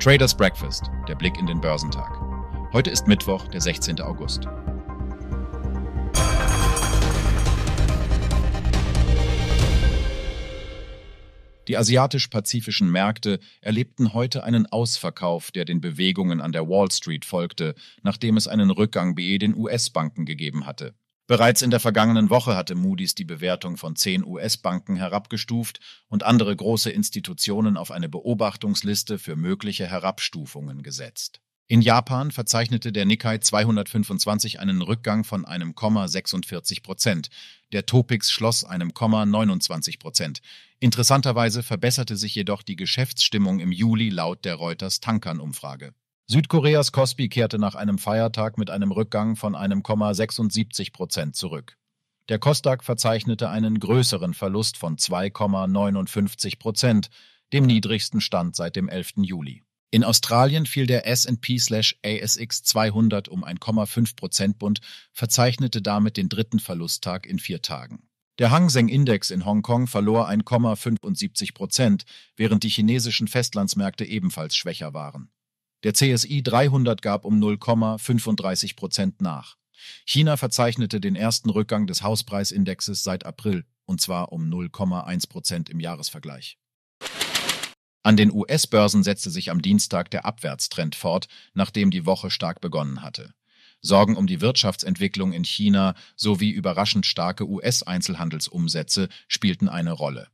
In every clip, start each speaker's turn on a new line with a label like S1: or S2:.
S1: Traders Breakfast, der Blick in den Börsentag. Heute ist Mittwoch, der 16. August. Die asiatisch-pazifischen Märkte erlebten heute einen Ausverkauf, der den Bewegungen an der Wall Street folgte, nachdem es einen Rückgang bei den US-Banken gegeben hatte. Bereits in der vergangenen Woche hatte Moody's die Bewertung von zehn US-Banken herabgestuft und andere große Institutionen auf eine Beobachtungsliste für mögliche Herabstufungen gesetzt. In Japan verzeichnete der Nikkei 225 einen Rückgang von einem Komma 46 Prozent. Der Topix schloss einem Komma 29 Prozent. Interessanterweise verbesserte sich jedoch die Geschäftsstimmung im Juli laut der Reuters Tankern-Umfrage. Südkoreas Kospi kehrte nach einem Feiertag mit einem Rückgang von einem Komma 76 Prozent zurück. Der Kosdaq verzeichnete einen größeren Verlust von 2,59 Prozent, dem niedrigsten Stand seit dem 11. Juli. In Australien fiel der S&P/ASX 200 um 1,5 Prozentbund, verzeichnete damit den dritten Verlusttag in vier Tagen. Der Hang Seng Index in Hongkong verlor 1,75 Prozent, während die chinesischen Festlandsmärkte ebenfalls schwächer waren. Der CSI 300 gab um 0,35 Prozent nach. China verzeichnete den ersten Rückgang des Hauspreisindexes seit April, und zwar um 0,1 Prozent im Jahresvergleich. An den US-Börsen setzte sich am Dienstag der Abwärtstrend fort, nachdem die Woche stark begonnen hatte. Sorgen um die Wirtschaftsentwicklung in China sowie überraschend starke US-Einzelhandelsumsätze spielten eine Rolle.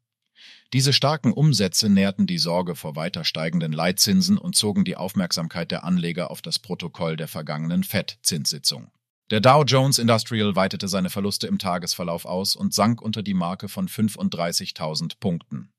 S1: Diese starken Umsätze nährten die Sorge vor weiter steigenden Leitzinsen und zogen die Aufmerksamkeit der Anleger auf das Protokoll der vergangenen FED-Zinssitzung. Der Dow Jones Industrial weitete seine Verluste im Tagesverlauf aus und sank unter die Marke von 35.000 Punkten.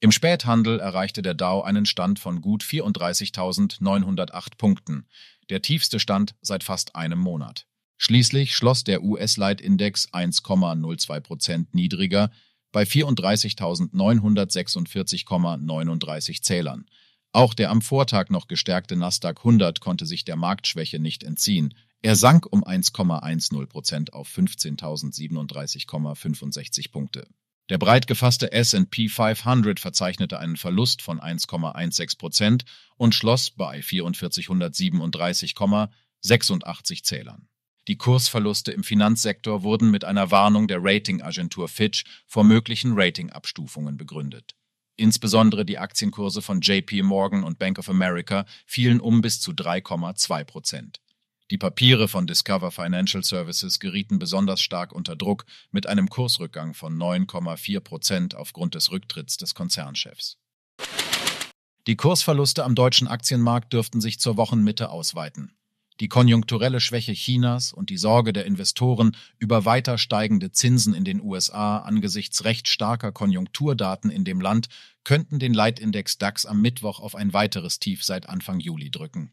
S1: Im Späthandel erreichte der Dow einen Stand von gut 34.908 Punkten, der tiefste Stand seit fast einem Monat. Schließlich schloss der US-Leitindex 1,02 Prozent niedriger bei 34.946,39 Zählern. Auch der am Vortag noch gestärkte Nasdaq 100 konnte sich der Marktschwäche nicht entziehen. Er sank um 1,10 Prozent auf 15.037,65 Punkte. Der breit gefasste S&P 500 verzeichnete einen Verlust von 1,16 Prozent und schloss bei 4437,86 Zählern. Die Kursverluste im Finanzsektor wurden mit einer Warnung der Ratingagentur Fitch vor möglichen Ratingabstufungen begründet. Insbesondere die Aktienkurse von JP Morgan und Bank of America fielen um bis zu 3,2 Prozent. Die Papiere von Discover Financial Services gerieten besonders stark unter Druck mit einem Kursrückgang von 9,4 Prozent aufgrund des Rücktritts des Konzernchefs. Die Kursverluste am deutschen Aktienmarkt dürften sich zur Wochenmitte ausweiten. Die konjunkturelle Schwäche Chinas und die Sorge der Investoren über weiter steigende Zinsen in den USA angesichts recht starker Konjunkturdaten in dem Land könnten den Leitindex DAX am Mittwoch auf ein weiteres Tief seit Anfang Juli drücken.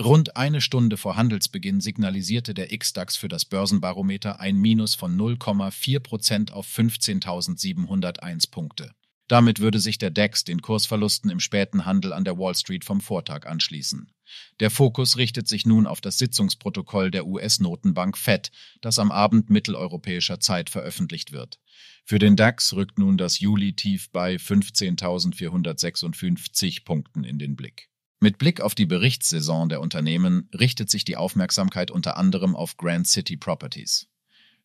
S1: Rund eine Stunde vor Handelsbeginn signalisierte der X-DAX für das Börsenbarometer ein Minus von 0,4 Prozent auf 15.701 Punkte. Damit würde sich der DAX den Kursverlusten im späten Handel an der Wall Street vom Vortag anschließen. Der Fokus richtet sich nun auf das Sitzungsprotokoll der US-Notenbank Fed, das am Abend mitteleuropäischer Zeit veröffentlicht wird. Für den DAX rückt nun das Juli-Tief bei 15.456 Punkten in den Blick. Mit Blick auf die Berichtssaison der Unternehmen richtet sich die Aufmerksamkeit unter anderem auf Grand City Properties.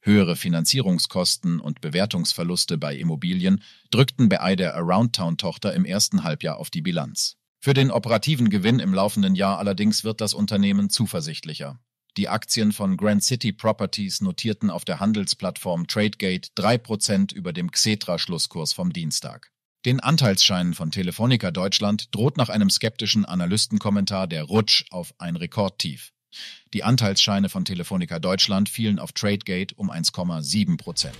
S1: Höhere Finanzierungskosten und Bewertungsverluste bei Immobilien drückten bei der Aroundtown-Tochter im ersten Halbjahr auf die Bilanz. Für den operativen Gewinn im laufenden Jahr allerdings wird das Unternehmen zuversichtlicher. Die Aktien von Grand City Properties notierten auf der Handelsplattform Tradegate 3% über dem Xetra-Schlusskurs vom Dienstag. Den Anteilsscheinen von Telefonica Deutschland droht nach einem skeptischen Analystenkommentar der Rutsch auf ein Rekordtief. Die Anteilsscheine von Telefonica Deutschland fielen auf Tradegate um 1,7 Prozent.